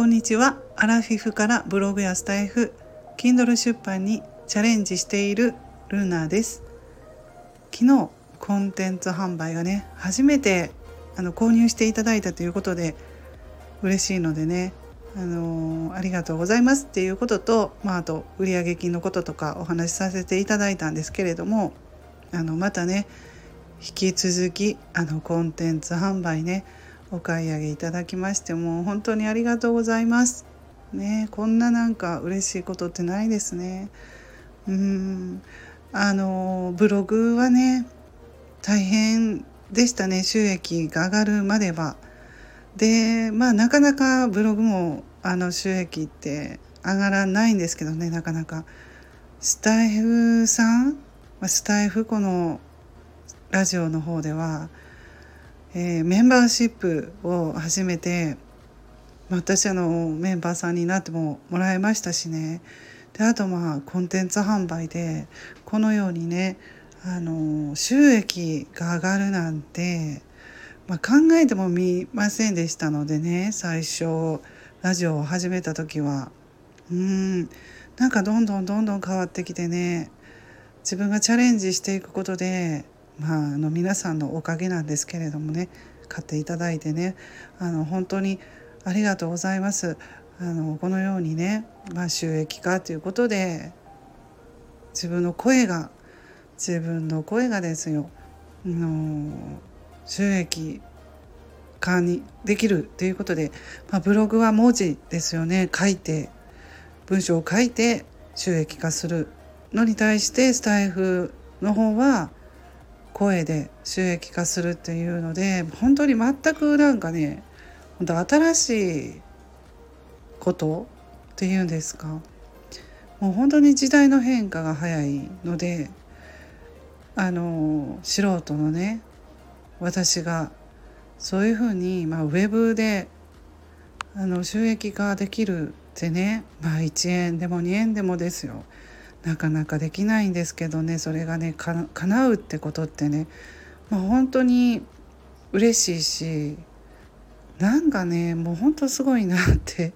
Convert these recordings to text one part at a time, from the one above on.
こんにちは。アラフィフからブログやスタイフ Kindle 出版にチャレンジしているルナです。昨日コンテンツ販売がね初めてあの購入していただいたということで嬉しいのでねあの、ありがとうございます。っていうことと、まあ、あと売上金のこととかお話しさせていただいたんですけれどもあのまたね引き続きあのコンテンツ販売ねお買い上げいただきましてもう本当にありがとうございます。ねこんななんか嬉しいことってないですね。うんあのブログはね大変でしたね収益が上がるまでは。でまあなかなかブログもあの収益って上がらないんですけどねなかなか。スタイフさん？スタイフこのラジオの方ではえー、メンバーシップを始めて私あのメンバーさんになってももらいましたしね。であとまあコンテンツ販売でこのようにねあの収益が上がるなんて、まあ、考えてもみませんでしたのでね最初ラジオを始めた時は。うんなんかどんどんどんどん変わってきてね自分がチャレンジしていくことでまあ、あの皆さんのおかげなんですけれどもね買っていただいてねあの本当にありがとうございます。あのこのようにね、まあ、収益化ということで自分の声が自分の声がですよの収益化にできるということで、まあ、ブログは文字ですよね書いて文章を書いて収益化するのに対してスタイフの方は声で収益化するっていうので本当に全くなんかね本当新しいことっていうんですか。もう本当に時代の変化が早いのであの素人のね私がそういうふうに、まあ、ウェブであの収益化できるってね、まあ、1円でも2円でもですよ。なかなかできないんですけどねそれがねか叶うってことってね、まあ、本当に嬉しいしなんかねもう本当すごいなって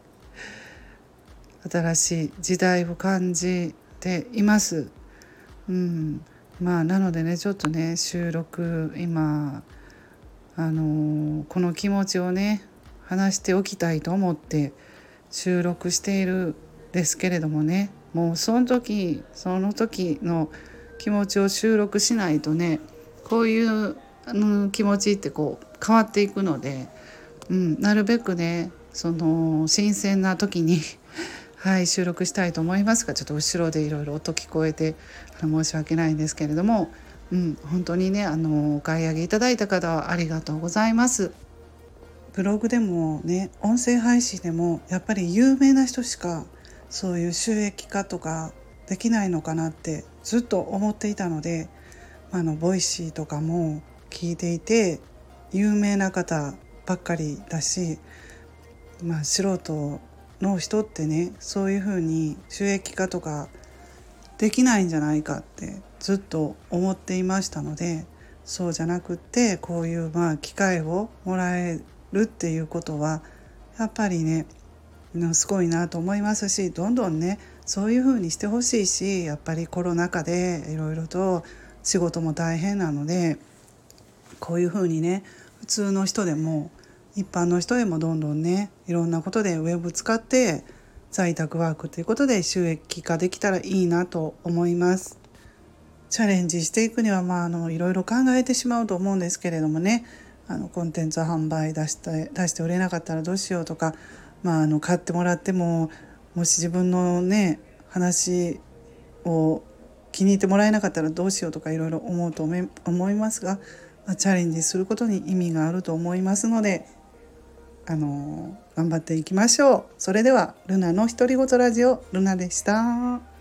新しい時代を感じています。うん、まあなのでねちょっとね収録今あのー、この気持ちをね話しておきたいと思って収録しているですけれどもねもうその時その時の気持ちを収録しないとねこういう気持ちってこう変わっていくので、うん、なるべくねその新鮮な時に はい収録したいと思いますがちょっと後ろでいろいろ音聞こえて申し訳ないんですけれども、うん、本当にねあのお買い上げいただいた方はありがとうございます。ブログでもね音声配信でもやっぱり有名な人しかそういう収益化とかできないのかなってずっと思っていたのであの Voicy とかも聞いていて有名な方ばっかりだし、まあ、素人の人ってねそういうふうに収益化とかできないんじゃないかってずっと思っていましたのでそうじゃなくってこういうまあ機会をもらえるっていうことはやっぱりねすごいなと思いますしどんどんねそういう風にしてほしいしやっぱりコロナ禍でいろいろと仕事も大変なのでこういう風にね普通の人でも一般の人でもどんどんねいろんなことでウェブ使って在宅ワークということで収益化できたらいいなと思います。チャレンジしていくにはまああのいろいろ考えてしまうと思うんですけれどもねあのコンテンツ販売出して出して売れなかったらどうしようとかまあ、あの買ってもらってももし自分のね話を気に入ってもらえなかったらどうしようとかいろいろ思うと思いますが、まあ、チャレンジすることに意味があると思いますのであの頑張っていきましょう。それではルナの独り言ラジオルナでした。